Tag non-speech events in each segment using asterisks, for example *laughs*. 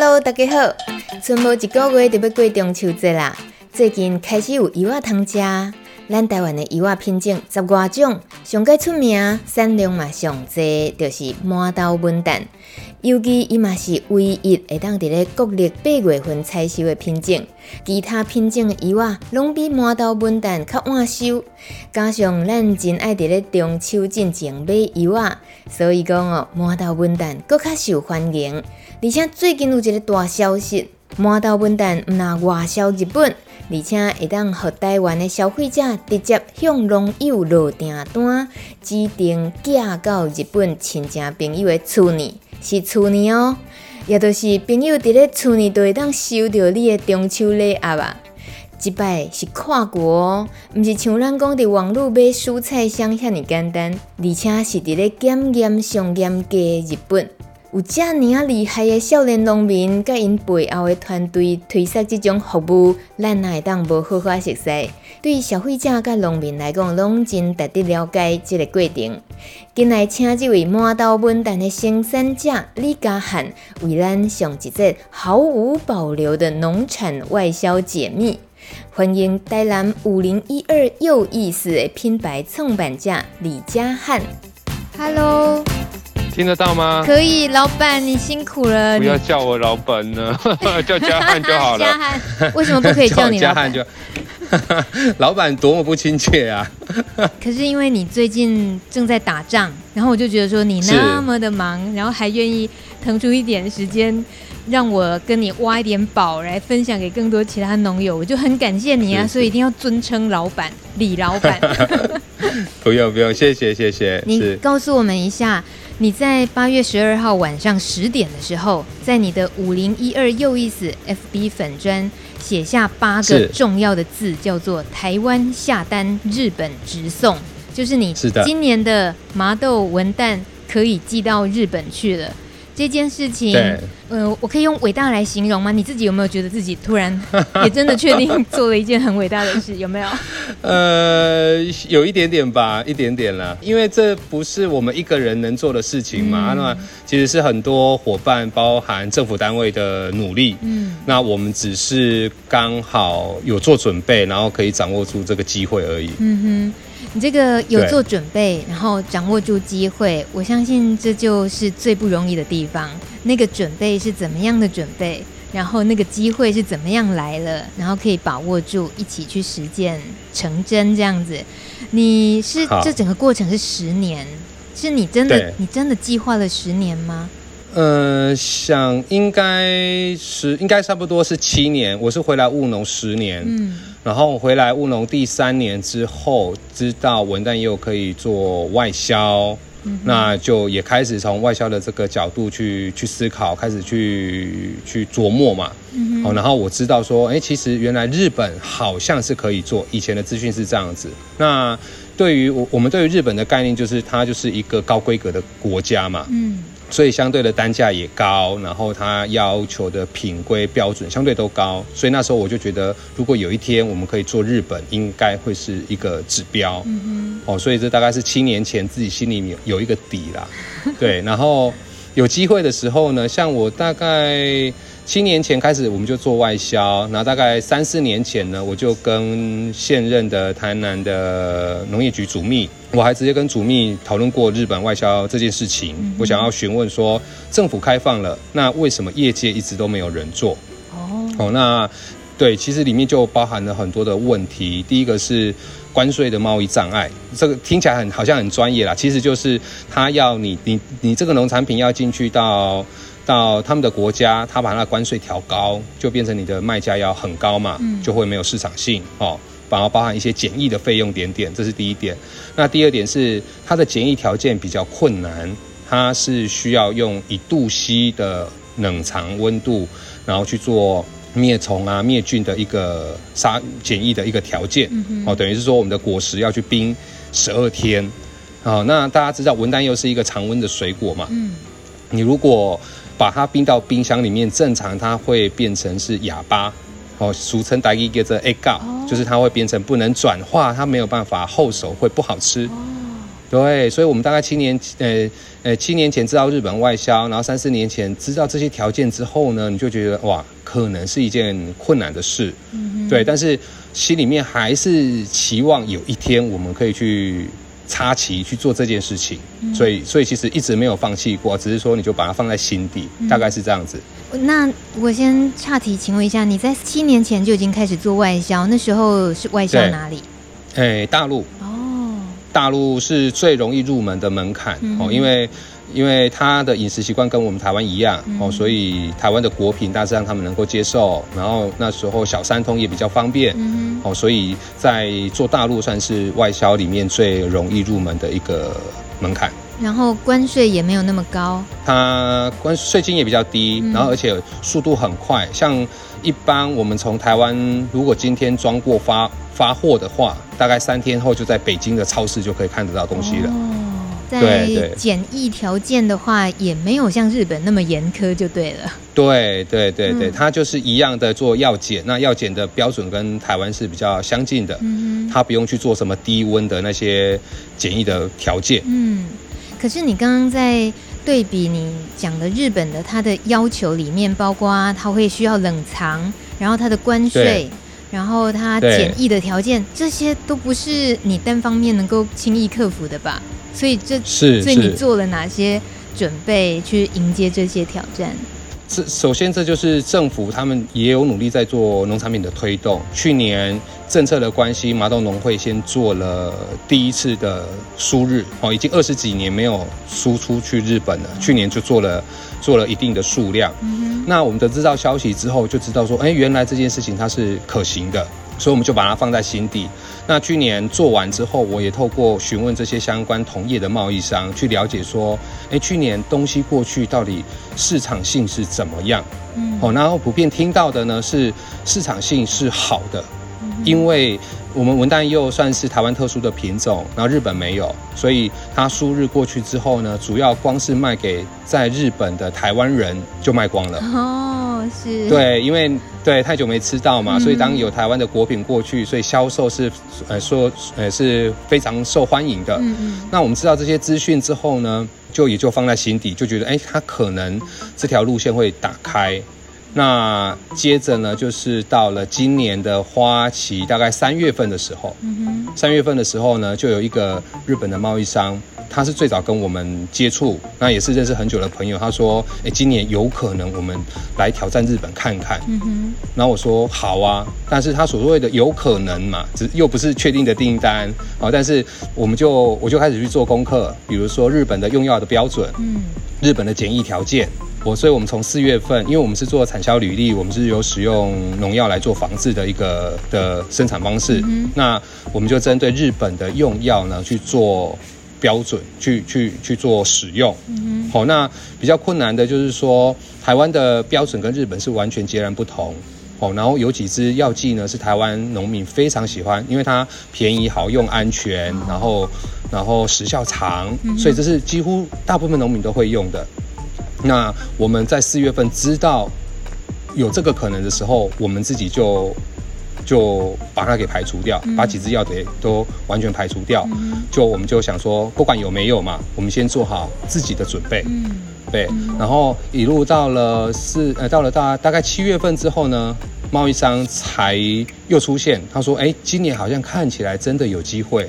Hello，大家好！剩无一个月就要过中秋节啦。最近开始有柚仔通吃，咱台湾的柚仔品种十外种，上个出名、产量嘛上多，就是满豆文旦。尤其伊嘛是唯一会当伫咧国历八月份采收的品种，其他品种的柚仔拢比满豆文旦较晚收。加上咱真爱伫咧中秋进前买柚仔，所以讲哦，满豆文旦阁较受欢迎。而且最近有一个大消息，满豆文旦毋但外销日本，而且会当互台湾的消费者直接向农友落订单，指定寄到日本亲戚朋友的厝呢，是厝呢哦，也就是朋友伫咧厝呢，就会当收到你的中秋礼盒啊。即摆是跨国哦，毋是像咱讲伫网络买蔬菜箱遐尔简单，而且是伫咧检验上严格的日本。有遮尔啊厉害的少年农民，甲因背后的团队推出这种服务，咱哪会当无好好熟悉？对消费者甲农民来讲，拢真值得了解这个过程。今来请这位满豆文旦的生产者李嘉汉，为咱上一节毫无保留的农产外销解密。欢迎台南五零一二柚意思的品牌创办者李嘉汉。Hello。听得到吗？可以，老板你辛苦了。不要叫我老板呢，*laughs* 叫嘉汉就好了。*laughs* 嘉汉，为什么不可以叫你老板？叫嘉汉就，*laughs* 老板多么不亲切啊！可是因为你最近正在打仗，然后我就觉得说你那么的忙，然后还愿意腾出一点时间让我跟你挖一点宝来分享给更多其他农友，我就很感谢你啊！所以一定要尊称老板李老板。不用不用，谢谢谢谢。你告诉我们一下。你在八月十二号晚上十点的时候，在你的五零一二又一死 FB 粉砖写下八个重要的字，叫做“台湾下单，日本直送”，就是你今年的麻豆文旦可以寄到日本去了。这件事情，呃，我可以用伟大来形容吗？你自己有没有觉得自己突然 *laughs* 也真的确定做了一件很伟大的事？有没有？*laughs* 呃，有一点点吧，一点点啦。因为这不是我们一个人能做的事情嘛。嗯、那其实是很多伙伴，包含政府单位的努力。嗯，那我们只是刚好有做准备，然后可以掌握住这个机会而已。嗯哼。你这个有做准备，然后掌握住机会，我相信这就是最不容易的地方。那个准备是怎么样的准备？然后那个机会是怎么样来了？然后可以把握住，一起去实践成真这样子。你是这整个过程是十年，是你真的你真的计划了十年吗？呃，想应该是应该差不多是七年。我是回来务农十年。嗯。然后回来务农第三年之后，知道文旦柚可以做外销，嗯、那就也开始从外销的这个角度去去思考，开始去去琢磨嘛。嗯、然后我知道说，哎，其实原来日本好像是可以做，以前的资讯是这样子。那对于我我们对于日本的概念，就是它就是一个高规格的国家嘛。嗯。所以相对的单价也高，然后它要求的品规标准相对都高，所以那时候我就觉得，如果有一天我们可以做日本，应该会是一个指标。嗯哼。哦，所以这大概是七年前自己心里面有一个底啦。对，然后有机会的时候呢，像我大概。七年前开始，我们就做外销。然后大概三四年前呢，我就跟现任的台南的农业局主秘，我还直接跟主秘讨论过日本外销这件事情。嗯、我想要询问说，政府开放了，那为什么业界一直都没有人做？哦，哦，那对，其实里面就包含了很多的问题。第一个是关税的贸易障碍，这个听起来很好像很专业啦，其实就是他要你你你这个农产品要进去到。到他们的国家，他把那个关税调高，就变成你的卖价要很高嘛，就会没有市场性哦。反而包含一些检疫的费用点点，这是第一点。那第二点是它的检疫条件比较困难它是需要用一度 C 的冷藏温度，然后去做灭虫啊、灭菌的一个杀检疫的一个条件。嗯、哦，等于是说我们的果实要去冰十二天。好、哦，那大家知道文旦柚是一个常温的水果嘛？嗯，你如果把它冰到冰箱里面，正常它会变成是哑巴。哦，俗称大家叫做 egg 就是它会变成不能转化，它没有办法后手，会不好吃。对，所以我们大概七年，呃呃，七年前知道日本外销，然后三四年前知道这些条件之后呢，你就觉得哇，可能是一件困难的事。嗯，对，但是心里面还是期望有一天我们可以去插旗去做这件事情。所以，所以其实一直没有放弃过，只是说你就把它放在心底，大概是这样子。那我先岔题，请问一下，你在七年前就已经开始做外销，那时候是外销哪里？哎、欸，大陆。哦，大陆是最容易入门的门槛哦、嗯，因为因为他的饮食习惯跟我们台湾一样、嗯、哦，所以台湾的果品大致上他们能够接受，然后那时候小三通也比较方便、嗯、哦，所以在做大陆算是外销里面最容易入门的一个门槛。然后关税也没有那么高，它关税金也比较低，嗯，然后而且速度很快。像一般我们从台湾，如果今天装过发发货的话，大概三天后就在北京的超市就可以看得到东西了。哦，在检疫条件的话，也没有像日本那么严苛，就对了。对对对对，它就是一样的做药检，那药检的标准跟台湾是比较相近的。嗯，它不用去做什么低温的那些检疫的条件。嗯。可是你刚刚在对比你讲的日本的，它的要求里面包括它会需要冷藏，然后它的关税，然后它简易的条件，这些都不是你单方面能够轻易克服的吧？所以这是，所以你做了哪些准备去迎接这些挑战？这首先，这就是政府他们也有努力在做农产品的推动。去年政策的关系，麻豆农会先做了第一次的输日哦，已经二十几年没有输出去日本了。去年就做了做了一定的数量。那我们得知到消息之后，就知道说，哎，原来这件事情它是可行的。所以我们就把它放在心底。那去年做完之后，我也透过询问这些相关同业的贸易商，去了解说，诶，去年东西过去到底市场性是怎么样？嗯，哦，然后普遍听到的呢是市场性是好的，因为。我们文旦柚算是台湾特殊的品种，然后日本没有，所以它输日过去之后呢，主要光是卖给在日本的台湾人就卖光了。哦，是。对，因为对太久没吃到嘛，所以当有台湾的果品过去，所以销售是呃说呃是非常受欢迎的。嗯嗯。那我们知道这些资讯之后呢，就也就放在心底，就觉得哎，它可能这条路线会打开。那接着呢，就是到了今年的花期，大概三月份的时候，三月份的时候呢，就有一个日本的贸易商，他是最早跟我们接触，那也是认识很久的朋友。他说：“哎，今年有可能我们来挑战日本看看。”嗯然后我说：“好啊。”但是他所谓的有可能嘛，只又不是确定的订单啊。但是我们就我就开始去做功课，比如说日本的用药的标准，日本的检疫条件。我所以，我们从四月份，因为我们是做产销履历，我们是有使用农药来做防治的一个的生产方式。嗯、那我们就针对日本的用药呢去做标准，去去去做使用。嗯，好，那比较困难的就是说，台湾的标准跟日本是完全截然不同。哦，然后有几支药剂呢是台湾农民非常喜欢，因为它便宜、好用、安全，然后然后时效长，所以这是几乎大部分农民都会用的。那我们在四月份知道有这个可能的时候，我们自己就就把它给排除掉，把几支药给都完全排除掉。就我们就想说，不管有没有嘛，我们先做好自己的准备。对。然后一路到了四呃，到了大大概七月份之后呢，贸易商才又出现，他说：“哎，今年好像看起来真的有机会。”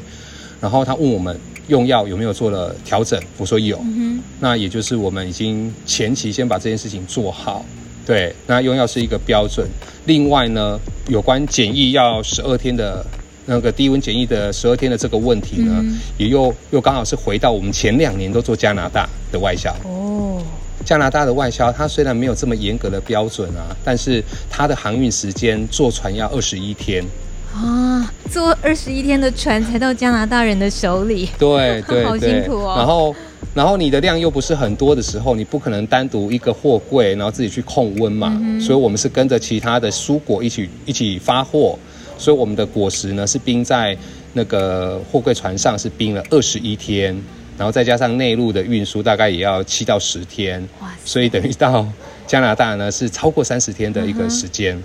然后他问我们。用药有没有做了调整？我说有，嗯，那也就是我们已经前期先把这件事情做好。对，那用药是一个标准。另外呢，有关检疫要十二天的那个低温检疫的十二天的这个问题呢，嗯、也又又刚好是回到我们前两年都做加拿大的外销。哦，加拿大的外销，它虽然没有这么严格的标准啊，但是它的航运时间坐船要二十一天。啊，坐二十一天的船才到加拿大人的手里，对对 *laughs* 对，好辛苦哦。然后，然后你的量又不是很多的时候，你不可能单独一个货柜，然后自己去控温嘛。嗯、所以我们是跟着其他的蔬果一起一起发货，所以我们的果实呢是冰在那个货柜船上，是冰了二十一天，然后再加上内陆的运输，大概也要七到十天。哇！所以等于到加拿大呢是超过三十天的一个时间。嗯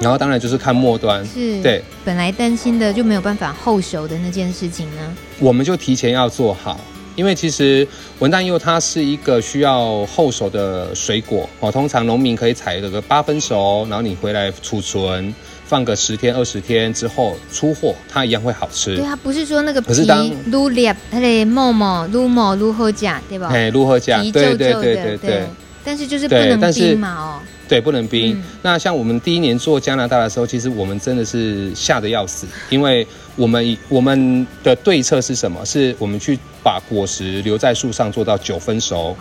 然后当然就是看末端，是对。本来担心的就没有办法后手的那件事情呢，我们就提前要做好，因为其实文旦柚它是一个需要后熟的水果哦。通常农民可以采个八分熟，然后你回来储存，放个十天二十天之后出货，它一样会好吃。对啊，不是说那个皮撸裂，它的沫沫撸沫撸后甲，对吧？哎，撸好吃，对对对对对，对。但是就是不能冰嘛哦。对，不能冰。嗯、那像我们第一年做加拿大的时候，其实我们真的是吓得要死，因为我们我们的对策是什么？是我们去把果实留在树上做到九分熟，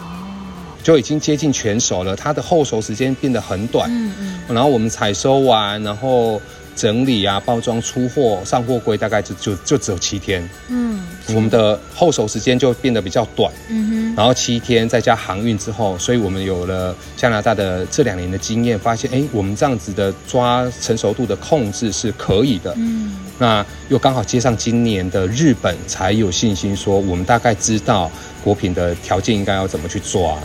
就已经接近全熟了，它的后熟时间变得很短。嗯嗯。然后我们采收完，然后。整理啊，包装出货上货柜，大概就就就只有七天。嗯，我们的后手时间就变得比较短。嗯哼，然后七天再加航运之后，所以我们有了加拿大的这两年的经验，发现哎，我们这样子的抓成熟度的控制是可以的。嗯，那又刚好接上今年的日本，才有信心说我们大概知道果品的条件应该要怎么去抓。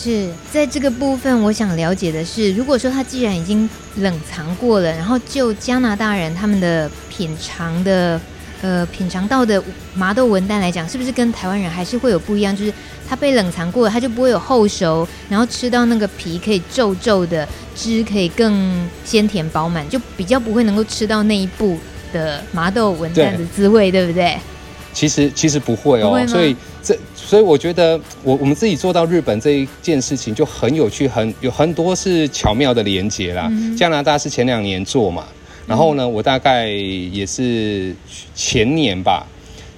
是在这个部分，我想了解的是，如果说它既然已经冷藏过了，然后就加拿大人他们的品尝的，呃，品尝到的麻豆文旦来讲，是不是跟台湾人还是会有不一样？就是它被冷藏过了，它就不会有后熟，然后吃到那个皮可以皱皱的，汁可以更鲜甜饱满，就比较不会能够吃到那一步的麻豆文旦的滋味，对，对不对？其实其实不会哦，所以这所以我觉得我我们自己做到日本这一件事情就很有趣，很有很多是巧妙的连接啦。嗯、加拿大是前两年做嘛，然后呢，我大概也是前年吧，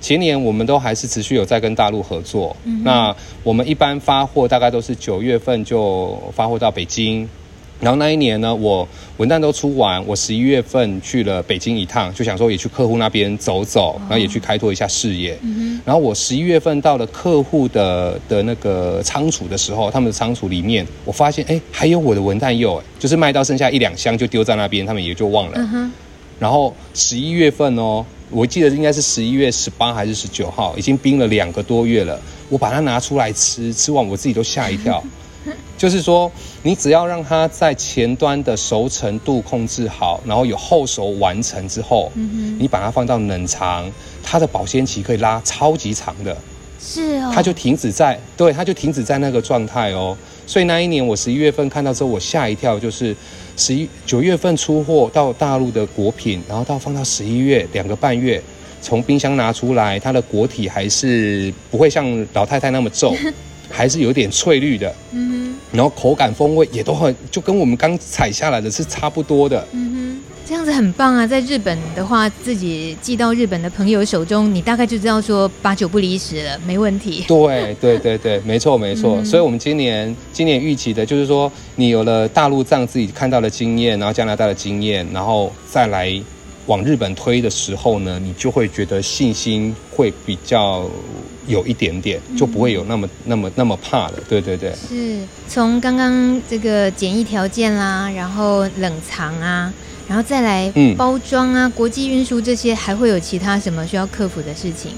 前年我们都还是持续有在跟大陆合作。嗯、那我们一般发货大概都是九月份就发货到北京。然后那一年呢，我文旦都出完，我十一月份去了北京一趟，就想说也去客户那边走走，然后也去开拓一下视野。嗯、然后我十一月份到了客户的的那个仓储的时候，他们的仓储里面，我发现哎，还有我的文旦柚，哎，就是卖到剩下一两箱就丢在那边，他们也就忘了。嗯、然后十一月份哦，我记得应该是十一月十八还是十九号，已经冰了两个多月了，我把它拿出来吃，吃完我自己都吓一跳。就是说，你只要让它在前端的熟成度控制好，然后有后熟完成之后，嗯哼，你把它放到冷藏，它的保鲜期可以拉超级长的。是哦，它就停止在，对，它就停止在那个状态哦。所以那一年我十一月份看到之后，我吓一跳，就是十一九月份出货到大陆的果品，然后到放到十一月两个半月，从冰箱拿出来，它的果体还是不会像老太太那么皱。*laughs* 还是有点翠绿的，嗯哼，然后口感风味也都很，就跟我们刚采下来的是差不多的，嗯哼，这样子很棒啊！在日本的话，自己寄到日本的朋友手中，你大概就知道说八九不离十了，没问题。*laughs* 对对对对，没错没错。嗯、所以，我们今年今年预期的就是说，你有了大陆这样自己看到的经验，然后加拿大的经验，然后再来往日本推的时候呢，你就会觉得信心会比较。有一点点就不会有那么、嗯、那么那么怕了，对对对。是从刚刚这个检疫条件啦，然后冷藏啊，然后再来包装啊，嗯、国际运输这些，还会有其他什么需要克服的事情？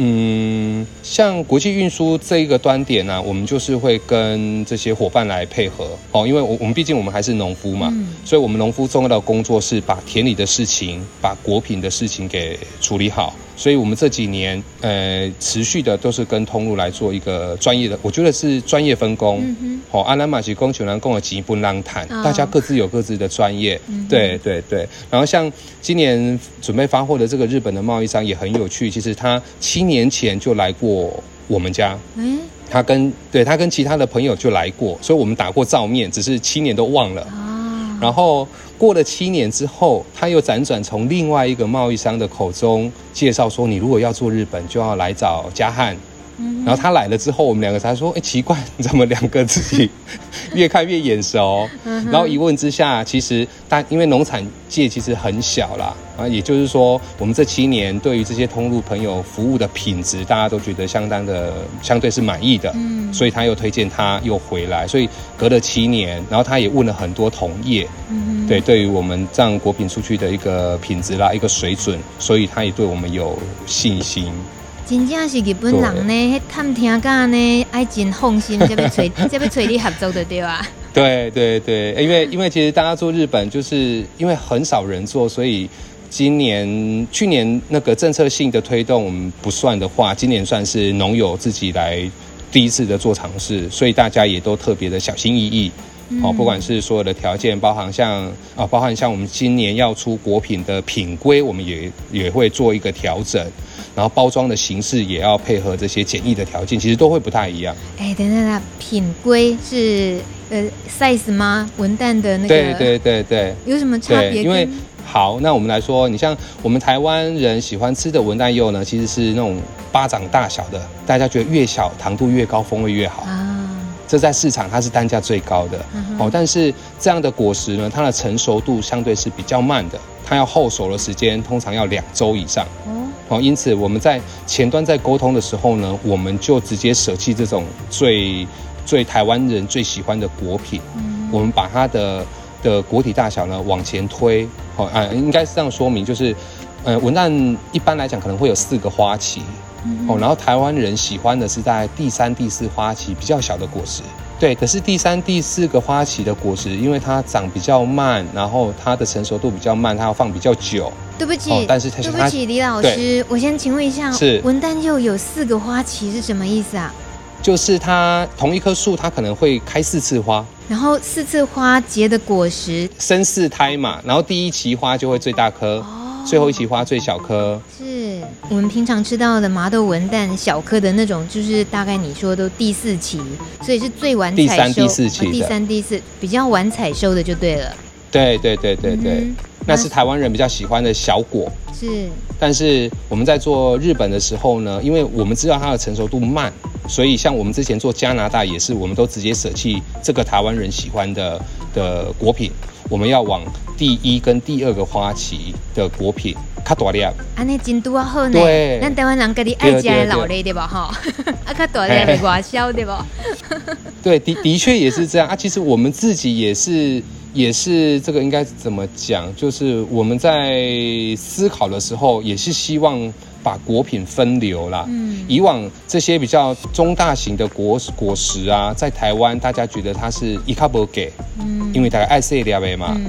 嗯，像国际运输这一个端点呢、啊，我们就是会跟这些伙伴来配合哦，因为我我们毕竟我们还是农夫嘛，嗯、所以我们农夫重要的工作是把田里的事情、把果品的事情给处理好。所以，我们这几年，呃，持续的都是跟通路来做一个专业的，我觉得是专业分工。好、嗯哼，阿兰玛吉工、全兰贡的吉不浪谈，哦、大家各自有各自的专业。嗯、对对对。然后，像今年准备发货的这个日本的贸易商也很有趣，其实他七年前就来过我们家。嗯，他跟对他跟其他的朋友就来过，所以我们打过照面，只是七年都忘了。哦、然后。过了七年之后，他又辗转从另外一个贸易商的口中介绍说：“你如果要做日本，就要来找加汉。嗯、然后他来了之后，我们两个才说：“哎，奇怪，怎么两个自己 *laughs* 越看越眼熟？”嗯、然后一问之下，其实大因为农产界其实很小啦，啊，也就是说，我们这七年对于这些通路朋友服务的品质，大家都觉得相当的相对是满意的，嗯，所以他又推荐他又回来，所以隔了七年，然后他也问了很多同业，嗯，对，对于我们这样果品出去的一个品质啦，一个水准，所以他也对我们有信心。真正是日本人呢，探听家呢，爱真放心，这边催，这边催你合作的对吧？对对对，因为因为其实大家做日本，就是因为很少人做，所以今年去年那个政策性的推动我们不算的话，今年算是农友自己来第一次的做尝试，所以大家也都特别的小心翼翼。哦，不管是所有的条件，包含像啊，包含像我们今年要出果品的品规，我们也也会做一个调整，然后包装的形式也要配合这些简易的条件，其实都会不太一样。哎，等等等，品规是呃 size 吗？文旦的那个？对对对对。有什么差别？因为好，那我们来说，你像我们台湾人喜欢吃的文旦柚呢，其实是那种巴掌大小的，大家觉得越小糖度越高，风味越好啊。这在市场它是单价最高的，哦，但是这样的果实呢，它的成熟度相对是比较慢的，它要后熟的时间通常要两周以上，哦，因此我们在前端在沟通的时候呢，我们就直接舍弃这种最最台湾人最喜欢的果品，我们把它的的果体大小呢往前推，哦，啊，应该是这样说明，就是，呃，文旦一般来讲可能会有四个花期。哦，然后台湾人喜欢的是在第三、第四花期比较小的果实，对。可是第三、第四个花期的果实，因为它长比较慢，然后它的成熟度比较慢，它要放比较久。对不起，哦、但是它对不起，李老师，我先请问一下，是文旦柚有四个花期是什么意思啊？就是它同一棵树，它可能会开四次花，然后四次花结的果实生四胎嘛，然后第一期花就会最大颗。哦最后一期花最小颗，是我们平常吃到的麻豆文旦小颗的那种，就是大概你说都第四期，所以是最晚采收。第三、第四期、哦、第三、第四比较晚采收的就对了。对对对对对，嗯、那是台湾人比较喜欢的小果。是，但是我们在做日本的时候呢，因为我们知道它的成熟度慢，所以像我们之前做加拿大也是，我们都直接舍弃这个台湾人喜欢的的果品。我们要往第一跟第二个花期的果品较大粒，安尼进度啊好呢。对，咱台湾人家己爱食的老类对吧？哈，*laughs* 啊较大粒的外销对吧？*laughs* 对，的的确也是这样啊。其实我们自己也是，也是这个应该怎么讲？就是我们在思考的时候，也是希望。把果品分流啦。嗯，以往这些比较中大型的果果实啊，在台湾大家觉得它是一卡不给，嗯，因为大概爱色两倍嘛，嗯，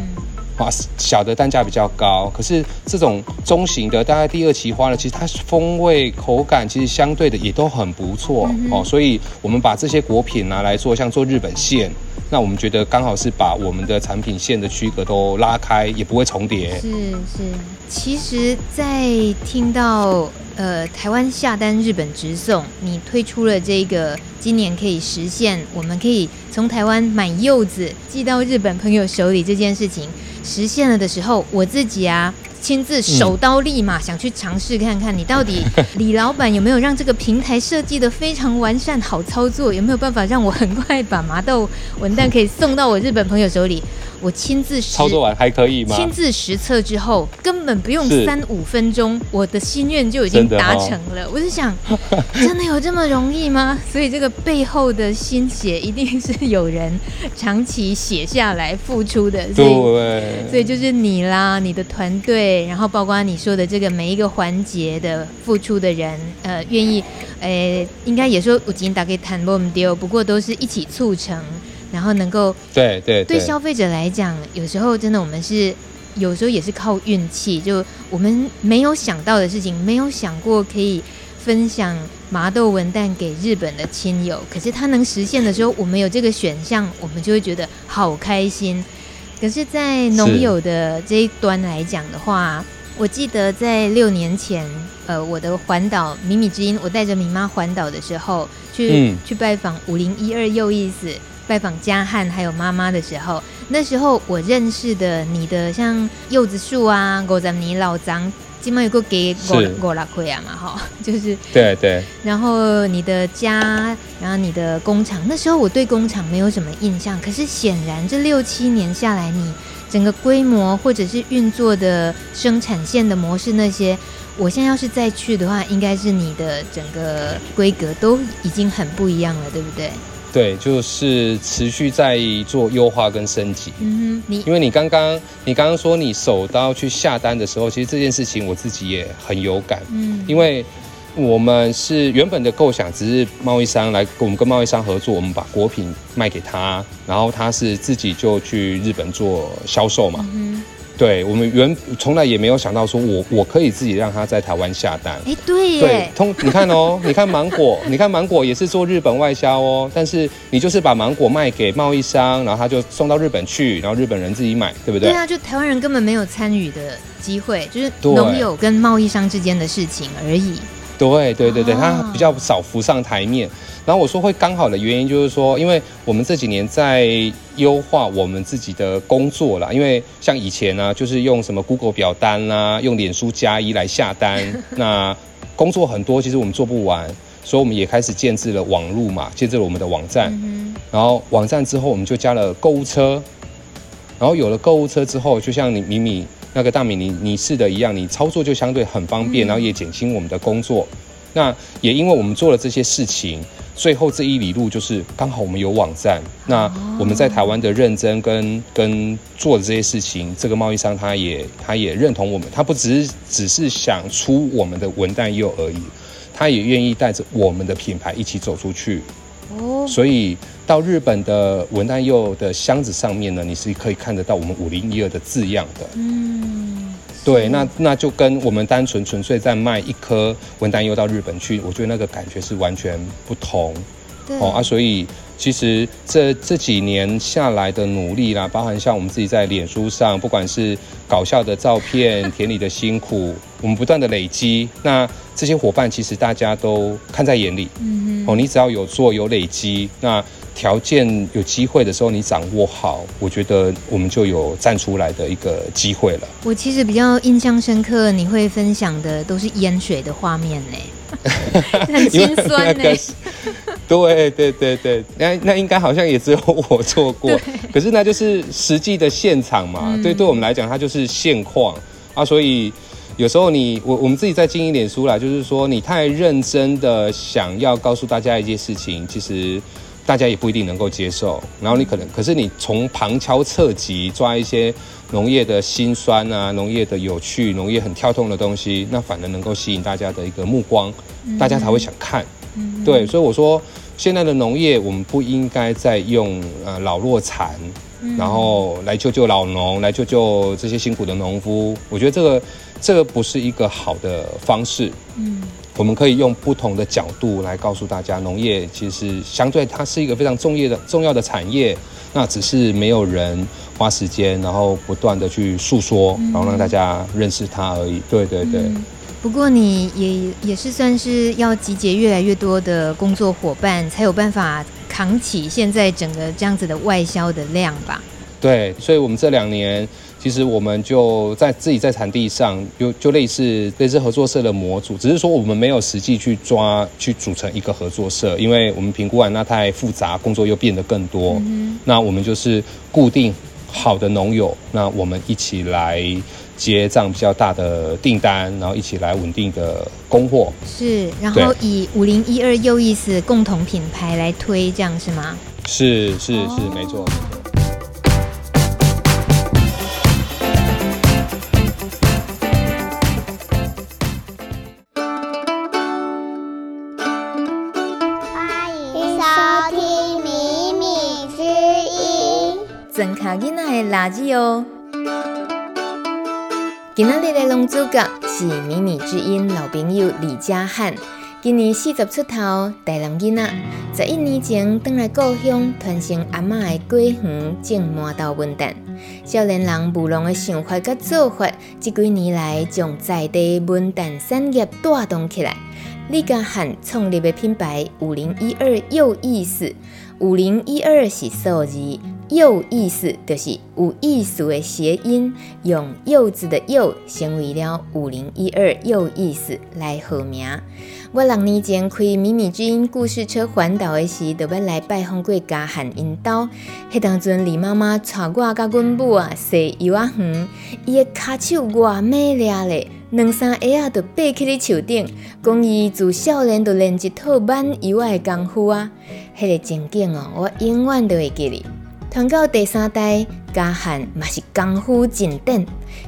啊，小的单价比较高。可是这种中型的，大概第二期花了，其实它风味口感其实相对的也都很不错，嗯，哦。所以我们把这些果品拿来做，像做日本线。那我们觉得刚好是把我们的产品线的区隔都拉开，也不会重叠。是是，其实，在听到呃台湾下单日本直送，你推出了这个今年可以实现，我们可以从台湾买柚子寄到日本朋友手里这件事情实现了的时候，我自己啊。亲自手刀立马想去尝试看看，你到底 *laughs* 李老板有没有让这个平台设计的非常完善、好操作？有没有办法让我很快把麻豆文旦可以送到我日本朋友手里？我亲自实操作完还可以吗？亲自实测之后，根本不用三五分钟，我的心愿就已经达成了。哦、我就想，*laughs* 真的有这么容易吗？所以这个背后的心血一定是有人长期写下来付出的。所以，对所以就是你啦，你的团队，然后包括你说的这个每一个环节的付出的人，呃，愿意，呃，应该也说我今天打给谈不丢，不过都是一起促成。然后能够对对对消费者来讲，有时候真的我们是有时候也是靠运气，就我们没有想到的事情，没有想过可以分享麻豆文旦给日本的亲友，可是它能实现的时候，我们有这个选项，我们就会觉得好开心。可是，在农友的这一端来讲的话，我记得在六年前，呃，我的环岛米米之音，我带着米妈环岛的时候，去、嗯、去拜访五零一二又意思。拜访家汉还有妈妈的时候，那时候我认识的你的像柚子树啊、果仔泥老张基本有个给五五六块啊嘛，哈，*laughs* 就是对对。然后你的家，然后你的工厂，那时候我对工厂没有什么印象，可是显然这六七年下来，你整个规模或者是运作的生产线的模式那些，我现在要是再去的话，应该是你的整个规格都已经很不一样了，对不对？对，就是持续在做优化跟升级。嗯哼，你因为你刚刚你刚刚说你手刀去下单的时候，其实这件事情我自己也很有感。嗯，因为我们是原本的构想，只是贸易商来，我们跟贸易商合作，我们把果品卖给他，然后他是自己就去日本做销售嘛。嗯对，我们原从来也没有想到说我，我我可以自己让他在台湾下单。哎，对耶，对，通你看哦，*laughs* 你看芒果，你看芒果也是做日本外销哦，但是你就是把芒果卖给贸易商，然后他就送到日本去，然后日本人自己买，对不对？对啊，就台湾人根本没有参与的机会，就是农友跟贸易商之间的事情而已。对对对对，他比较少浮上台面。然后我说会刚好的原因就是说，因为我们这几年在优化我们自己的工作啦。因为像以前呢、啊，就是用什么 Google 表单啦、啊，用脸书加一来下单，*laughs* 那工作很多，其实我们做不完，所以我们也开始建置了网路嘛，建置了我们的网站。然后网站之后，我们就加了购物车。然后有了购物车之后，就像你米米。那个大米，你你试的一样，你操作就相对很方便，然后也减轻我们的工作。那也因为我们做了这些事情，最后这一里路就是刚好我们有网站。那我们在台湾的认真跟跟做的这些事情，这个贸易商他也他也认同我们，他不只是只是想出我们的文旦柚而已，他也愿意带着我们的品牌一起走出去。哦，所以。到日本的文旦柚的箱子上面呢，你是可以看得到我们五零一二的字样的。嗯，对，那那就跟我们单纯纯粹在卖一颗文旦柚到日本去，我觉得那个感觉是完全不同。对哦啊，所以其实这这几年下来的努力啦，包含像我们自己在脸书上，不管是搞笑的照片、*laughs* 田里的辛苦，我们不断的累积，那这些伙伴其实大家都看在眼里。嗯哼，哦，你只要有做有累积，那。条件有机会的时候，你掌握好，我觉得我们就有站出来的一个机会了。我其实比较印象深刻，你会分享的都是淹水的画面呢，*laughs* 很心酸呢。对对对对，那那应该好像也只有我做过，可是那就是实际的现场嘛。嗯、对，对我们来讲，它就是现况啊。所以有时候你我我们自己在经营脸书啦，就是说你太认真的想要告诉大家一件事情，其实。大家也不一定能够接受，然后你可能，可是你从旁敲侧击抓一些农业的辛酸啊，农业的有趣，农业很跳动的东西，那反而能够吸引大家的一个目光，大家才会想看。嗯、对，所以我说，现在的农业我们不应该再用呃老弱残，然后来救救老农，来救救这些辛苦的农夫。我觉得这个这个不是一个好的方式。嗯。我们可以用不同的角度来告诉大家，农业其实相对它是一个非常重要的重要的产业，那只是没有人花时间，然后不断的去诉说，然后让大家认识它而已。对对对。嗯，不过你也也是算是要集结越来越多的工作伙伴，才有办法扛起现在整个这样子的外销的量吧？对，所以我们这两年。其实我们就在自己在产地上，就就类似类似合作社的模组，只是说我们没有实际去抓去组成一个合作社，因为我们评估完那太复杂，工作又变得更多。嗯、那我们就是固定好的农友，那我们一起来接这样比较大的订单，然后一起来稳定的供货。是，然后以五零一二又意思共同品牌来推，这样是吗？是是是，没错。囡仔的垃圾哦。今仔日的龙主角是米米之音老朋友李佳汉，今年四十出头，台南囡仔，十一年前回来故乡，传承阿嬷的果园种满豆文旦。少年人务农的想法甲做法，这几年来将在地文旦产业带动起来。李佳汉创立的品牌五零一二柚意思，五零一二是数字。柚意思就是有意思的谐音，用柚子的柚成为了五零一二柚意思来号名。我六年前开米米之音故事车环岛的时，就要来拜访过嘉汉因兜。迄当阵李妈妈带我甲阮母啊，踅柚仔园，伊的骹手偌美丽咧，两三下就爬起咧树顶，讲伊自少年就练一套挽柚仔的功夫啊。迄、那个情景哦，我永远都会记哩。传到第三代，家汉嘛是功夫尽展。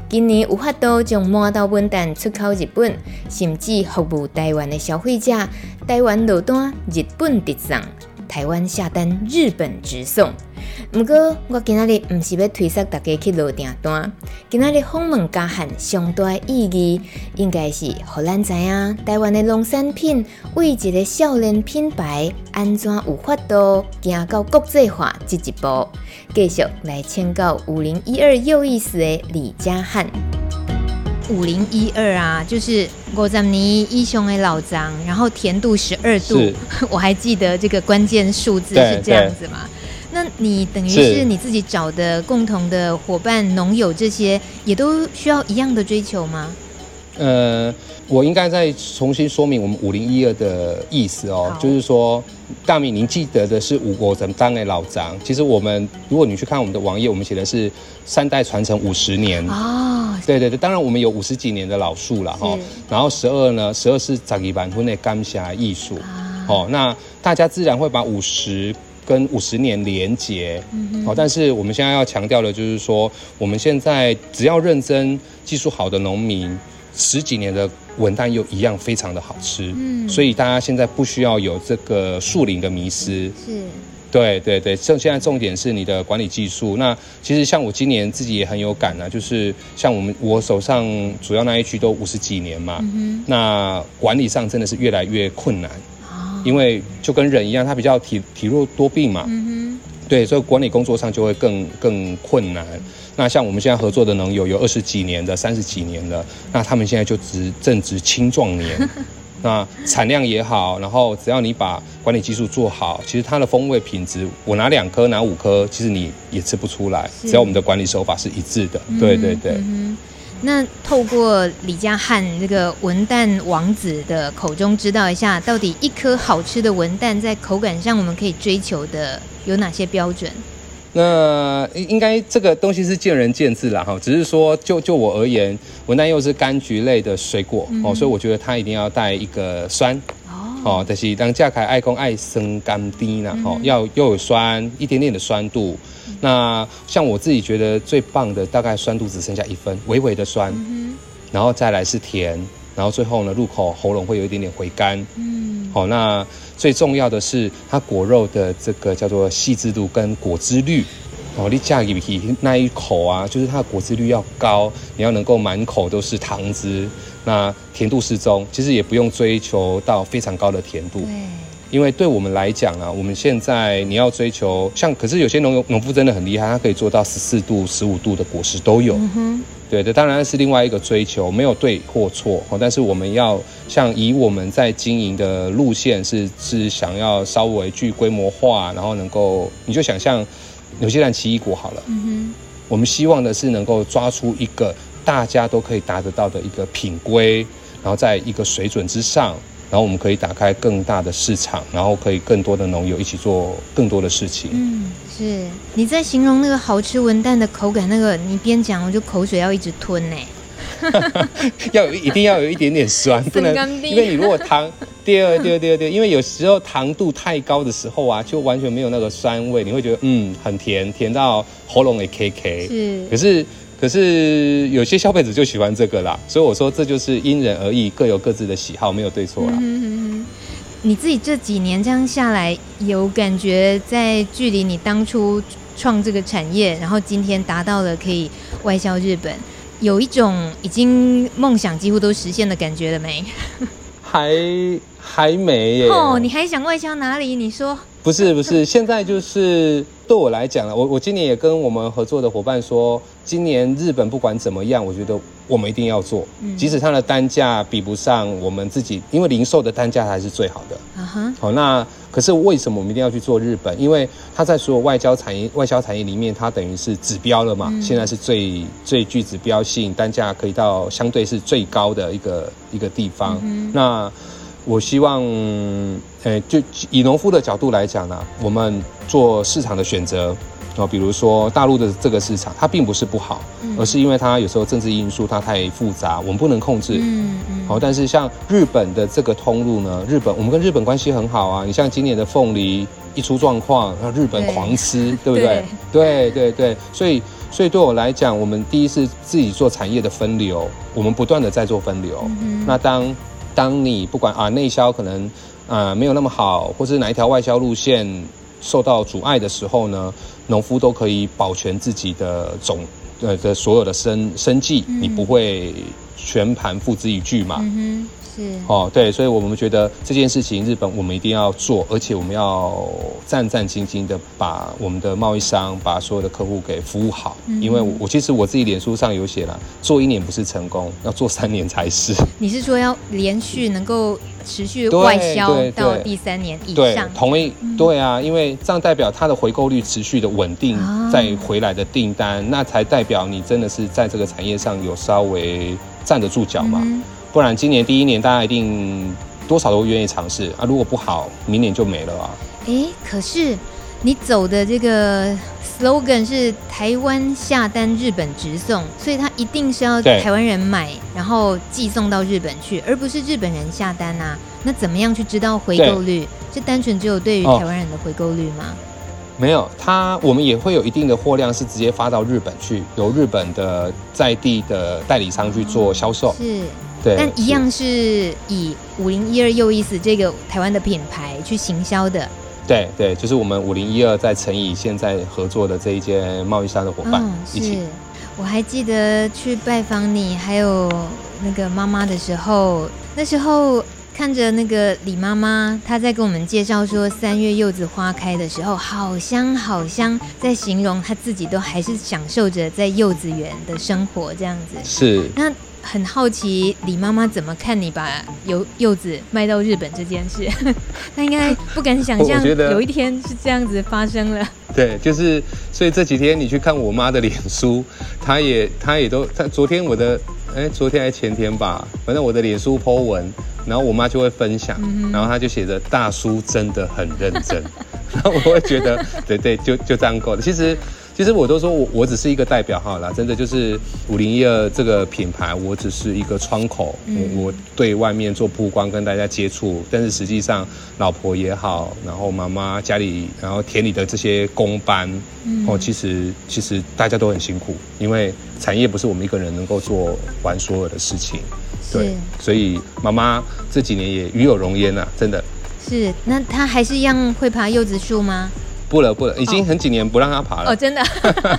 今年有法度将满岛文旦出口日本，甚至服务台湾的消费者。台湾落单，日本直送；台湾下单，日本直送。不过，我今仔日唔是要推塞大家去落订单。今仔日访问嘉汉上大意义，应该是互咱知影台湾的农产品为一个少年品牌，安怎有法度行到国际化这一步。继续来请教五零一二有意思的李嘉汉。五零一二啊，就是五十年以上的老张，然后甜度十二度，*laughs* 我还记得这个关键数字是这样子嘛。那你等于是你自己找的共同的伙伴农友，这些也都需要一样的追求吗？呃，我应该再重新说明我们五零一二的意思哦，就是说，大米，您记得的是五国人当的老张。其实我们，如果你去看我们的网页，我们写的是三代传承五十年哦。对对对，当然我们有五十几年的老树了哈。然后十二呢，十二是十二万分的甘霞艺术。哦，那大家自然会把五十。跟五十年连结，好，但是我们现在要强调的，就是说，我们现在只要认真、技术好的农民，十几年的文旦又一样非常的好吃。嗯，所以大家现在不需要有这个树林的迷失。是，对对对，现现在重点是你的管理技术。那其实像我今年自己也很有感啊，就是像我们我手上主要那一区都五十几年嘛，那管理上真的是越来越困难。因为就跟人一样，他比较体体弱多病嘛，嗯哼，对，所以管理工作上就会更更困难。那像我们现在合作的农友有二十几年的、三十几年的，那他们现在就值正值青壮年，*laughs* 那产量也好，然后只要你把管理技术做好，其实它的风味品质，我拿两颗拿五颗，其实你也吃不出来，只要我们的管理手法是一致的，对对对。嗯那透过李家汉这个文旦王子的口中知道一下，到底一颗好吃的文旦在口感上我们可以追求的有哪些标准？那应该这个东西是见仁见智啦哈，只是说就就我而言，文旦柚是柑橘类的水果哦，嗯、所以我觉得它一定要带一个酸哦，但是当价凯爱公爱生甘低呢，哦，要又有酸一点点的酸度。那像我自己觉得最棒的，大概酸度只剩下一分，微微的酸，嗯、然后再来是甜，然后最后呢，入口喉咙会有一点点回甘。嗯，好，那最重要的是它果肉的这个叫做细致度跟果汁率。哦，你嫁给皮那一口啊，就是它的果汁率要高，你要能够满口都是糖汁，那甜度适中，其实也不用追求到非常高的甜度。因为对我们来讲啊，我们现在你要追求像，可是有些农农夫真的很厉害，他可以做到十四度、十五度的果实都有。嗯哼，对的，当然是另外一个追求，没有对或错。但是我们要像以我们在经营的路线是是想要稍微具规模化，然后能够你就想象纽西兰奇异果好了。嗯哼，我们希望的是能够抓出一个大家都可以达得到的一个品规，然后在一个水准之上。然后我们可以打开更大的市场，然后可以更多的农友一起做更多的事情。嗯，是你在形容那个好吃文旦的口感，那个你边讲我就口水要一直吞呢。*laughs* 要有一定要有一点点酸，不能因为你如果糖，第二第二第二第二，因为有时候糖度太高的时候啊，就完全没有那个酸味，你会觉得嗯很甜，甜到喉咙也 K K。是，可是。可是有些消费者就喜欢这个啦，所以我说这就是因人而异，各有各自的喜好，没有对错啦。嗯哼哼。你自己这几年这样下来，有感觉在距离你当初创这个产业，然后今天达到了可以外销日本，有一种已经梦想几乎都实现的感觉了没？还还没耶。哦，你还想外销哪里？你说。不是不是，现在就是对我来讲了，我我今年也跟我们合作的伙伴说，今年日本不管怎么样，我觉得我们一定要做，即使它的单价比不上我们自己，因为零售的单价还是最好的。啊哈，好，那可是为什么我们一定要去做日本？因为它在所有外交产业外销产业里面，它等于是指标了嘛，嗯、现在是最最具指标性，单价可以到相对是最高的一个一个地方。嗯、那我希望，呃，就以农夫的角度来讲呢，我们做市场的选择，啊，比如说大陆的这个市场，它并不是不好，而是因为它有时候政治因素它太复杂，我们不能控制。嗯嗯。好，但是像日本的这个通路呢，日本我们跟日本关系很好啊。你像今年的凤梨一出状况，那日本狂吃，对，对不对？对对对，所以所以对我来讲，我们第一是自己做产业的分流，我们不断的在做分流。嗯。那当当你不管啊内销可能啊没有那么好，或是哪一条外销路线受到阻碍的时候呢，农夫都可以保全自己的种呃的所有的生生计，嗯、你不会全盘付之一炬嘛。嗯是哦，对，所以我们觉得这件事情，日本我们一定要做，而且我们要战战兢兢的把我们的贸易商、把所有的客户给服务好。嗯、因为我，我其实我自己脸书上有写了，做一年不是成功，要做三年才是。你是说要连续能够持续外销到第三年以上？对，同意。对啊，因为这样代表它的回购率持续的稳定，再回来的订单，那才代表你真的是在这个产业上有稍微站得住脚嘛。嗯不然今年第一年大家一定多少都愿意尝试啊，如果不好，明年就没了啊。哎，可是你走的这个 slogan 是台湾下单，日本直送，所以它一定是要台湾人买，然后寄送到日本去，而不是日本人下单啊。那怎么样去知道回购率？这单纯只有对于台湾人的回购率吗？哦，没有，它我们也会有一定的货量是直接发到日本去，由日本的在地的代理商去做销售。是。对但一样是以五零一二又一死这个台湾的品牌去行销的。对对，就是我们五零一二在乘以现在合作的这一间贸易商的伙伴一起。是，我还记得去拜访你还有那个妈妈的时候，那时候看着那个李妈妈，她在跟我们介绍说三月柚子花开的时候好香好香，在形容她自己都还是享受着在柚子园的生活这样子。是。那。很好奇李妈妈怎么看你把柚柚子卖到日本这件事，*laughs* 她应该不敢想象有一天是这样子发生了。对，就是所以这几天你去看我妈的脸书，她也她也都她昨天我的哎昨天还前天吧，反正我的脸书 po 文，然后我妈就会分享，嗯、然后她就写着大叔真的很认真，*laughs* 然后我会觉得对对就就这样够了。其实。其实我都说我我只是一个代表哈啦，真的就是五零一二这个品牌，我只是一个窗口，嗯、我对外面做曝光跟大家接触，但是实际上老婆也好，然后妈妈家里，然后田里的这些工班，嗯、哦，其实其实大家都很辛苦，因为产业不是我们一个人能够做完所有的事情，对，所以妈妈这几年也与有荣焉呐，真的。是，那她还是一样会爬柚子树吗？不了不了，已经很几年不让他爬了。哦，真的。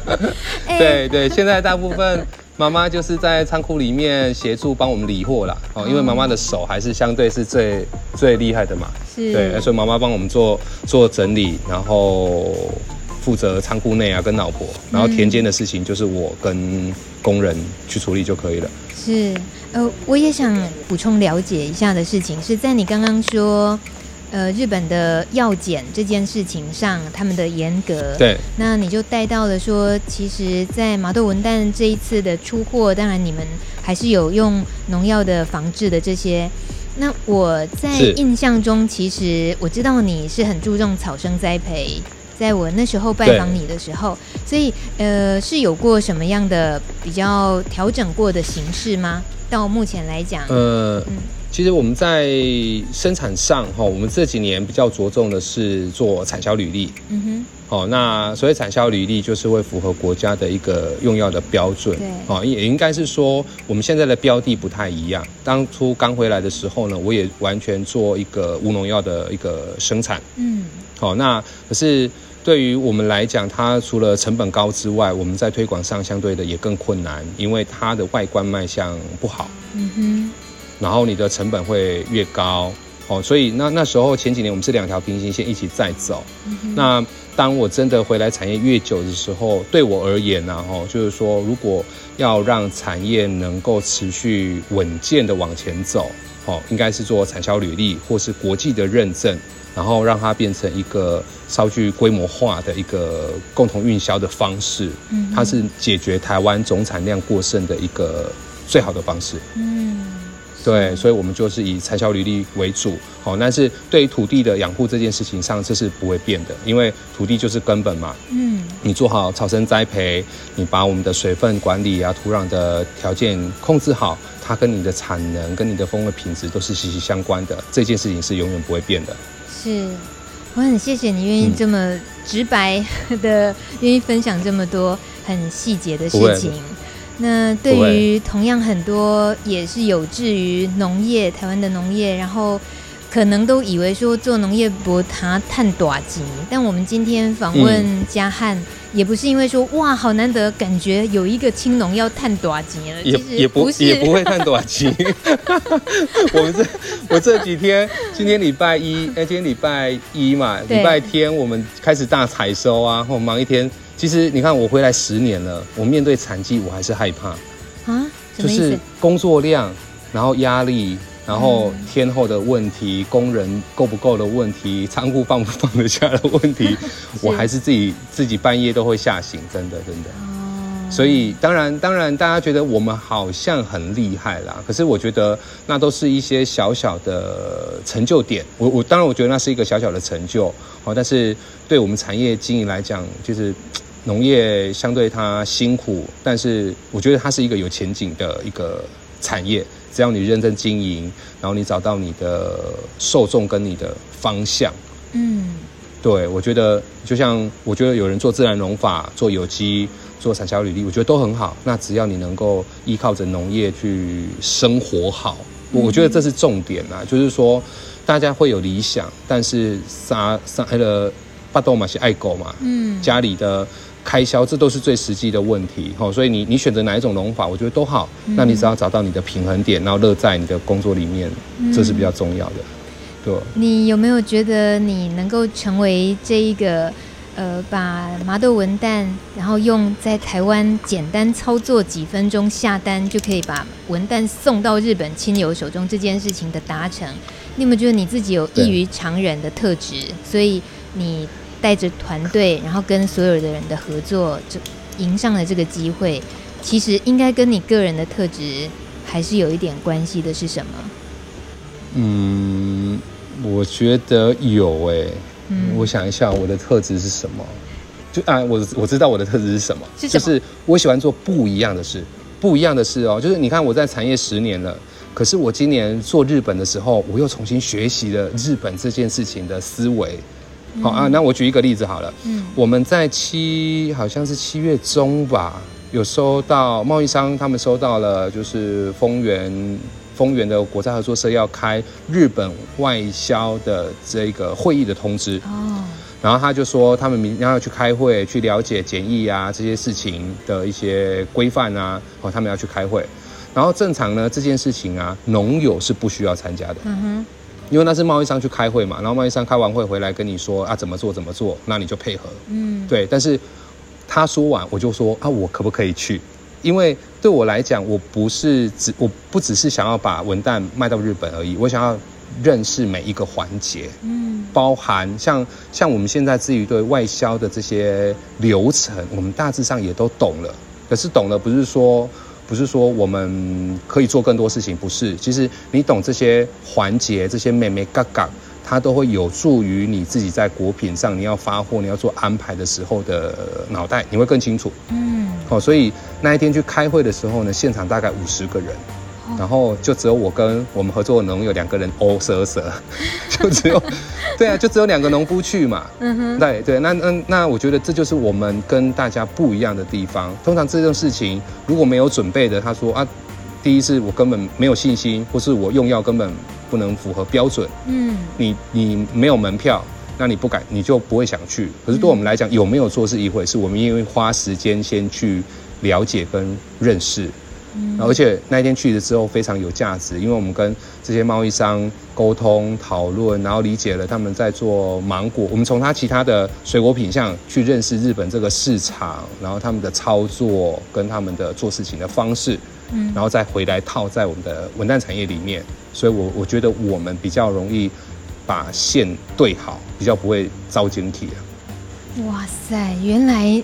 *laughs* 对对，现在大部分妈妈就是在仓库里面协助帮我们理货啦。哦，因为妈妈的手还是相对是最最厉害的嘛。是。对，所以妈妈帮我们做做整理，然后负责仓库内啊跟老婆，然后田间的事情就是我跟工人去处理就可以了。是。呃，我也想补充了解一下的事情是在你刚刚说。呃，日本的药检这件事情上，他们的严格。对。那你就带到了说，其实，在麻豆文旦这一次的出货，当然你们还是有用农药的防治的这些。那我在印象中，其实我知道你是很注重草生栽培，在我那时候拜访你的时候，所以呃，是有过什么样的比较调整过的形式吗？到目前来讲，呃，嗯。其实我们在生产上，哈，我们这几年比较着重的是做产销履历。嗯哼。哦，那所谓产销履历，就是会符合国家的一个用药的标准。对。哦，也应该是说，我们现在的标的不太一样。当初刚回来的时候呢，我也完全做一个无农药的一个生产。嗯。好，那可是对于我们来讲，它除了成本高之外，我们在推广上相对的也更困难，因为它的外观卖相不好。嗯哼。然后你的成本会越高，哦，所以那那时候前几年我们是两条平行线一起在走。那当我真的回来产业越久的时候，对我而言呢，哦，就是说如果要让产业能够持续稳健的往前走，哦，应该是做产销履历或是国际的认证。然后让它变成一个稍具规模化的一个共同运销的方式，嗯，它是解决台湾总产量过剩的一个最好的方式，嗯，对，所以我们就是以产销履历为主，好，但是对于土地的养护这件事情上，这是不会变的，因为土地就是根本嘛，嗯，你做好草生栽培，你把我们的水分管理啊、土壤的条件控制好，它跟你的产能、跟你的风味品质都是息息相关的，这件事情是永远不会变的。是，我很谢谢你愿意这么直白 *laughs* 的愿意分享这么多很细节的事情。那对于同样很多也是有志于农业，台湾的农业，然后。可能都以为说做农业不他探短期，但我们今天访问嘉汉，嗯、也不是因为说哇好难得，感觉有一个青农要探短期了，也也不也不会探短期。*laughs* 我们这我这几天，今天礼拜一，哎，今天礼拜一嘛，礼拜天我们开始大采收啊，我忙一天。其实你看我回来十年了，我面对产季我还是害怕啊，就是工作量，然后压力。然后天候的问题，工人够不够的问题，仓库放不放得下的问题，*laughs* 我还是自己自己半夜都会吓醒，真的真的。所以当然当然，大家觉得我们好像很厉害啦，可是我觉得那都是一些小小的成就点。我我当然我觉得那是一个小小的成就，好，但是对我们产业经营来讲，就是农业相对它辛苦，但是我觉得它是一个有前景的一个产业。只要你认真经营，然后你找到你的受众跟你的方向，嗯，对，我觉得就像我觉得有人做自然农法、做有机、做产销履历，我觉得都很好。那只要你能够依靠着农业去生活好，我觉得这是重点啊。就是说，大家会有理想，但是杀杀了巴豆嘛是爱狗嘛，嗯，家里的。开销，这都是最实际的问题，吼，所以你你选择哪一种农法，我觉得都好。嗯、那你只要找到你的平衡点，然后乐在你的工作里面，嗯、这是比较重要的。对。你有没有觉得你能够成为这一个，呃，把麻豆文旦，然后用在台湾简单操作几分钟下单就可以把文旦送到日本亲友手中这件事情的达成？你有没有觉得你自己有异于常人的特质？所以你。带着团队，然后跟所有的人的合作，就赢上了这个机会。其实应该跟你个人的特质还是有一点关系的，是什么？嗯，我觉得有诶、欸。嗯，我想一下，我的特质是什么？就啊，我我知道我的特质是什么，是什么？就是我喜欢做不一样的事，不一样的事哦。就是你看，我在产业十年了，可是我今年做日本的时候，我又重新学习了日本这件事情的思维。好啊，那我举一个例子好了。嗯，我们在七好像是七月中吧，有收到贸易商他们收到了，就是丰原丰原的国家合作社要开日本外销的这个会议的通知。哦，然后他就说他们明天要去开会，去了解检疫啊这些事情的一些规范啊，哦，他们要去开会。然后正常呢，这件事情啊，农友是不需要参加的。嗯哼。因为那是贸易商去开会嘛，然后贸易商开完会回来跟你说啊怎么做怎么做，那你就配合。嗯，对。但是他说完我就说啊我可不可以去？因为对我来讲，我不是只我不只是想要把文旦卖到日本而已，我想要认识每一个环节，嗯，包含像像我们现在至于对外销的这些流程，我们大致上也都懂了。可是懂了不是说。不是说我们可以做更多事情，不是。其实你懂这些环节，这些眉眉嘎嘎，它都会有助于你自己在果品上你要发货、你要做安排的时候的脑袋，你会更清楚。嗯。好，所以那一天去开会的时候呢，现场大概五十个人。然后就只有我跟我们合作的农友两个人哦蛇蛇，*laughs* 就只有，*laughs* 对啊，就只有两个农夫去嘛。嗯哼，对对，那那那我觉得这就是我们跟大家不一样的地方。通常这种事情如果没有准备的，他说啊，第一是我根本没有信心，或是我用药根本不能符合标准。嗯，你你没有门票，那你不敢，你就不会想去。可是对我们来讲，有没有做是一回事，我们因为花时间先去了解跟认识。嗯，而且那一天去了之后非常有价值，因为我们跟这些贸易商沟通讨论，然后理解了他们在做芒果，我们从他其他的水果品相去认识日本这个市场，然后他们的操作跟他们的做事情的方式，嗯，然后再回来套在我们的文旦产业里面，所以我我觉得我们比较容易把线对好，比较不会遭警体啊。哇塞，原来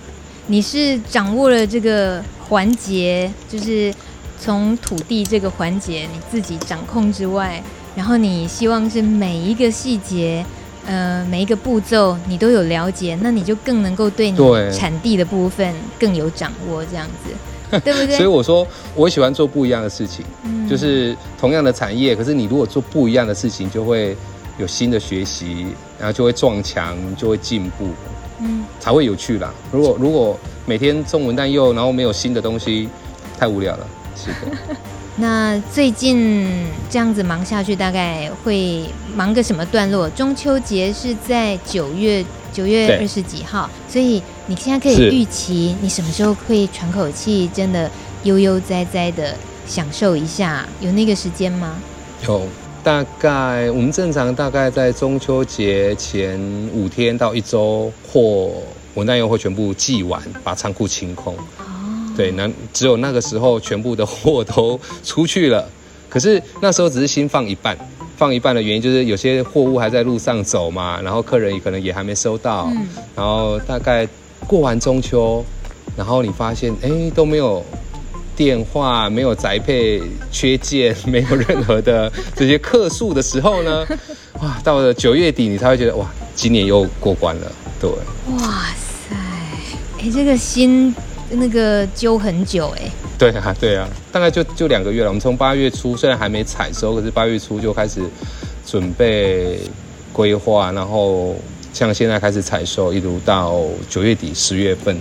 你是掌握了这个环节，就是从土地这个环节你自己掌控之外，然后你希望是每一个细节，呃，每一个步骤你都有了解，那你就更能够对你产地的部分更有掌握，这样子，对不对？所以我说我喜欢做不一样的事情，嗯，就是同样的产业，可是你如果做不一样的事情，就会有新的学习，然后就会撞墙，就会进步。嗯，才会有趣啦。如果如果每天种文旦柚，然后没有新的东西，太无聊了。是的。*laughs* 那最近这样子忙下去，大概会忙个什么段落？中秋节是在九月九月二十几号，所以你现在可以预期你什么时候会喘口气，真的悠悠哉哉的享受一下？有那个时间吗？有。大概我们正常大概在中秋节前五天到一周，货文旦柚会全部寄完，把仓库清空。哦，对，那只有那个时候全部的货都出去了。可是那时候只是新放一半，放一半的原因就是有些货物还在路上走嘛，然后客人也可能也还没收到。嗯，然后大概过完中秋，然后你发现哎都没有。电话没有宅配，缺件，没有任何的 *laughs* 这些客诉的时候呢，哇，到了九月底，你才会觉得哇，今年又过关了。对，哇塞，哎，这个心那个揪很久哎。对啊，对啊，大概就就两个月了。我们从八月初虽然还没采收，可是八月初就开始准备规划，然后像现在开始采收，一直到九月底十月份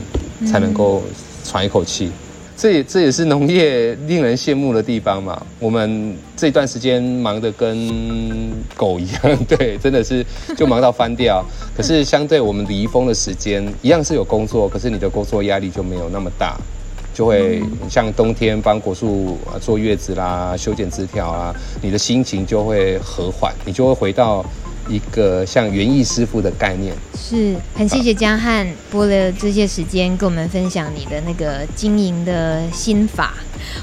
才能够喘一口气。这也这也是农业令人羡慕的地方嘛。我们这段时间忙得跟狗一样，*laughs* 对，真的是就忙到翻掉。可是相对我们离峰的时间，一样是有工作，可是你的工作压力就没有那么大，就会像冬天帮果树坐月子啦、修剪枝条啊，你的心情就会和缓，你就会回到。一个像园艺师傅的概念，是很谢谢江汉拨了这些时间跟我们分享你的那个经营的心法。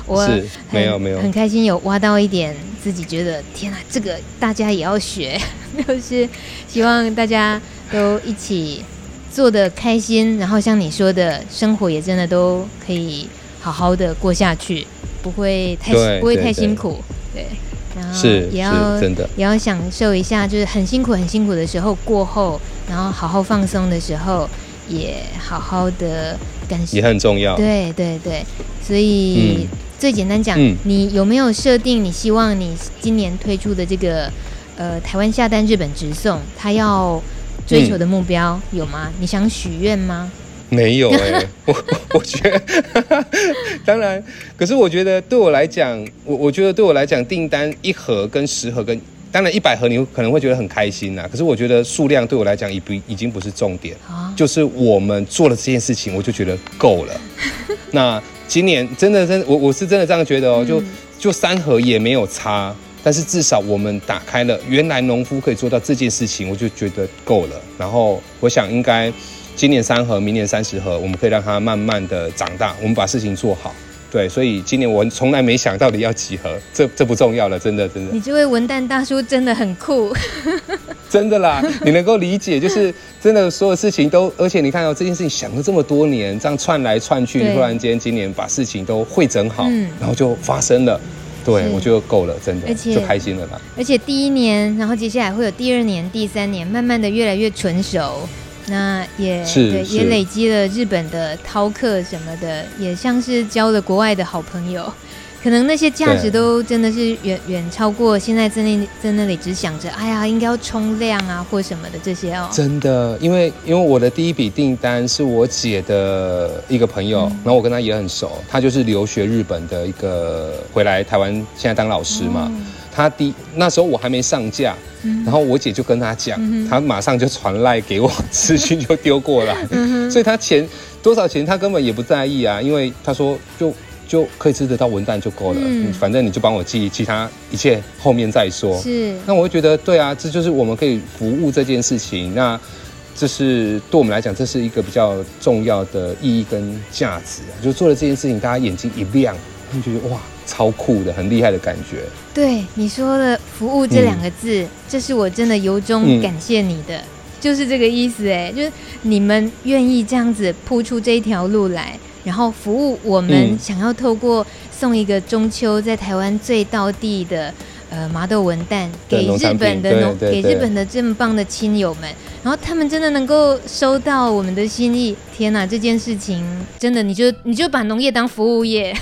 我是没有没有。很开心有挖到一点自己觉得天哪，这个大家也要学，*laughs* 就是希望大家都一起做的开心，然后像你说的生活也真的都可以好好的过下去，不会太不会太辛苦，对。对然后也要真的也要享受一下，就是很辛苦很辛苦的时候过后，然后好好放松的时候，也好好的感受，也很重要。对对对，所以、嗯、最简单讲、嗯，你有没有设定你希望你今年推出的这个呃台湾下单日本直送，他要追求的目标、嗯、有吗？你想许愿吗？没有 *laughs* 哎、欸，我我觉得，当然，可是我觉得对我来讲，我我觉得对我来讲，订单一盒跟十盒跟当然一百盒，你可能会觉得很开心呐。可是我觉得数量对我来讲已不已经不是重点，就是我们做了这件事情，我就觉得够了。*laughs* 那今年真的真的，我我是真的这样觉得哦，就就三盒也没有差，但是至少我们打开了，原来农夫可以做到这件事情，我就觉得够了。然后我想应该。今年三盒，明年三十盒，我们可以让它慢慢的长大。我们把事情做好，对，所以今年我从来没想到底要几盒，这这不重要了，真的真的。你这位文旦大叔真的很酷，*laughs* 真的啦，你能够理解，就是真的所有事情都，而且你看到、哦、这件事情想了这么多年，这样串来串去，突然间今年把事情都会整好、嗯，然后就发生了，对我觉得够了，真的，而且就开心了啦。而且第一年，然后接下来会有第二年、第三年，慢慢的越来越纯熟。那也是对，也累积了日本的饕客什么的，也像是交了国外的好朋友，*laughs* 可能那些价值都真的是远远超过现在在那在那里只想着，哎呀，应该要冲量啊或什么的这些哦。真的，因为因为我的第一笔订单是我姐的一个朋友，嗯、然后我跟她也很熟，她就是留学日本的一个回来台湾，现在当老师嘛。嗯他第那时候我还没上架，然后我姐就跟他讲，他马上就传赖给我，资讯就丢过来，所以他钱多少钱他根本也不在意啊，因为他说就就可以吃得到文旦就够了，嗯、反正你就帮我寄，其他一切后面再说。是，那我会觉得对啊，这就是我们可以服务这件事情。那这是对我们来讲，这是一个比较重要的意义跟价值啊。就做了这件事情，大家眼睛一亮，他们觉得哇，超酷的，很厉害的感觉。对你说的“服务”这两个字，嗯、这是我真的由衷感谢你的，嗯、就是这个意思哎，就是你们愿意这样子铺出这一条路来。然后服务我们想要透过送一个中秋在台湾最道地的呃麻豆文旦给日本的农给日本的这么棒的亲友们，然后他们真的能够收到我们的心意，天哪！这件事情真的，你就你就把农业当服务业，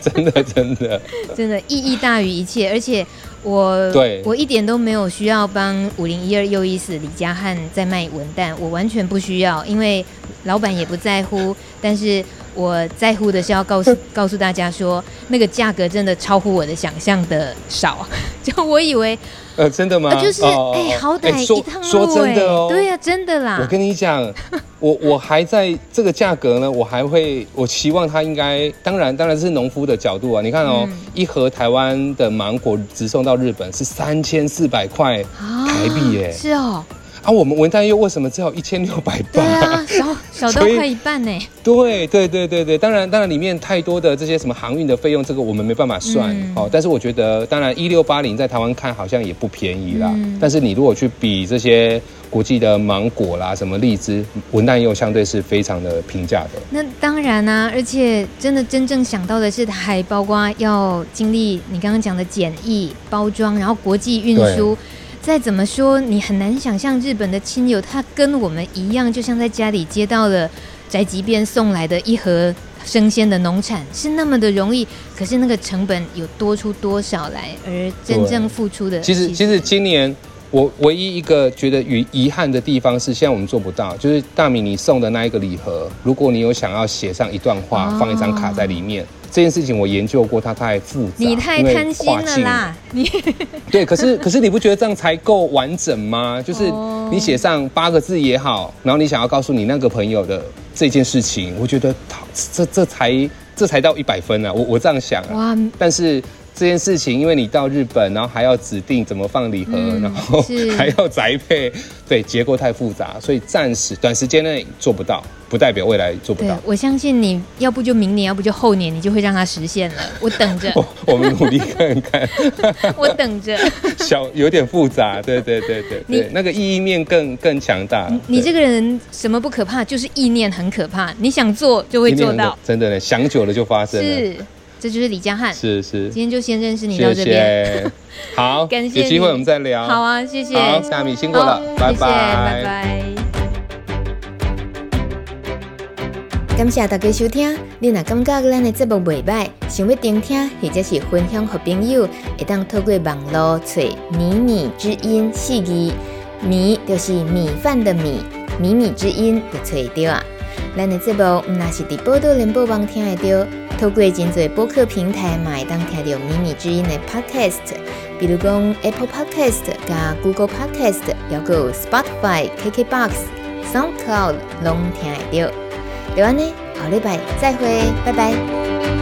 真的真的真的意义大于一切，而且我对我一点都没有需要帮五零一二又一四李家汉在卖文旦，我完全不需要，因为老板也不在乎，但是。我在乎的是要告诉 *laughs* 告诉大家说，那个价格真的超乎我的想象的少，*laughs* 就我以为，呃，真的吗？啊、就是哎、哦欸，好歹一趟路、欸、说，说真的哦，对呀、啊，真的啦。我跟你讲，*laughs* 我我还在这个价格呢，我还会，我期望它应该，当然当然是农夫的角度啊。你看哦，嗯、一盒台湾的芒果直送到日本是三千四百块台币耶，是哦。啊，我们文旦柚为什么只有一千六百八？对啊，小 *laughs* 小到快一半呢。对对对对对，当然当然里面太多的这些什么航运的费用，这个我们没办法算。嗯、哦，但是我觉得，当然一六八零在台湾看好像也不便宜啦。嗯、但是你如果去比这些国际的芒果啦，什么荔枝，文旦柚相对是非常的平价的。那当然啊，而且真的真正想到的是，它还包括要经历你刚刚讲的检疫、包装，然后国际运输。再怎么说，你很难想象日本的亲友，他跟我们一样，就像在家里接到了宅急便送来的一盒生鲜的农产，是那么的容易。可是那个成本有多出多少来？而真正付出的，其实其实今年我唯一一个觉得与遗憾的地方是，现在我们做不到，就是大米你送的那一个礼盒，如果你有想要写上一段话，放一张卡在里面。这件事情我研究过，它太复杂，你太贪心了啦！你 *laughs* 对，可是可是你不觉得这样才够完整吗？就是你写上八个字也好，然后你想要告诉你那个朋友的这件事情，我觉得这这才这才到一百分啊！我我这样想啊，哇但是。这件事情，因为你到日本，然后还要指定怎么放礼盒，嗯、然后 *laughs* 还要宅配，对，结构太复杂，所以暂时短时间内做不到，不代表未来做不到。我相信你要不就明年，要不就后年，你就会让它实现了。我等着，*laughs* 我，我们努力看看。*laughs* 我等着。小有点复杂，对对对对对，你那个意义面更更强大。你这个人什么不可怕，就是意念很可怕。你想做就会做到，真的呢，想久了就发生了。是。这就是李江汉，是是，今天就先认识你到这边，谢 *laughs* 谢好，*laughs* 感谢有机会我们再聊，好啊，谢谢，好，夏米辛苦了，拜拜，拜拜。感谢大家收听，你若感觉咱的节目袂歹，想要听听或者是分享给朋友，会当透过网络找米米之音四字，米就是米饭的米，米米之音就找到啊。咱的节目毋那是伫报道联播网听得到。透过真侪播客平台，嘛会当听到秘密之音的 Podcast，比如讲 Apple Podcast 加 Google Podcast，还有 Spotify、KKBox、SoundCloud 拢听得到。就安尼，后礼拜再会，拜拜。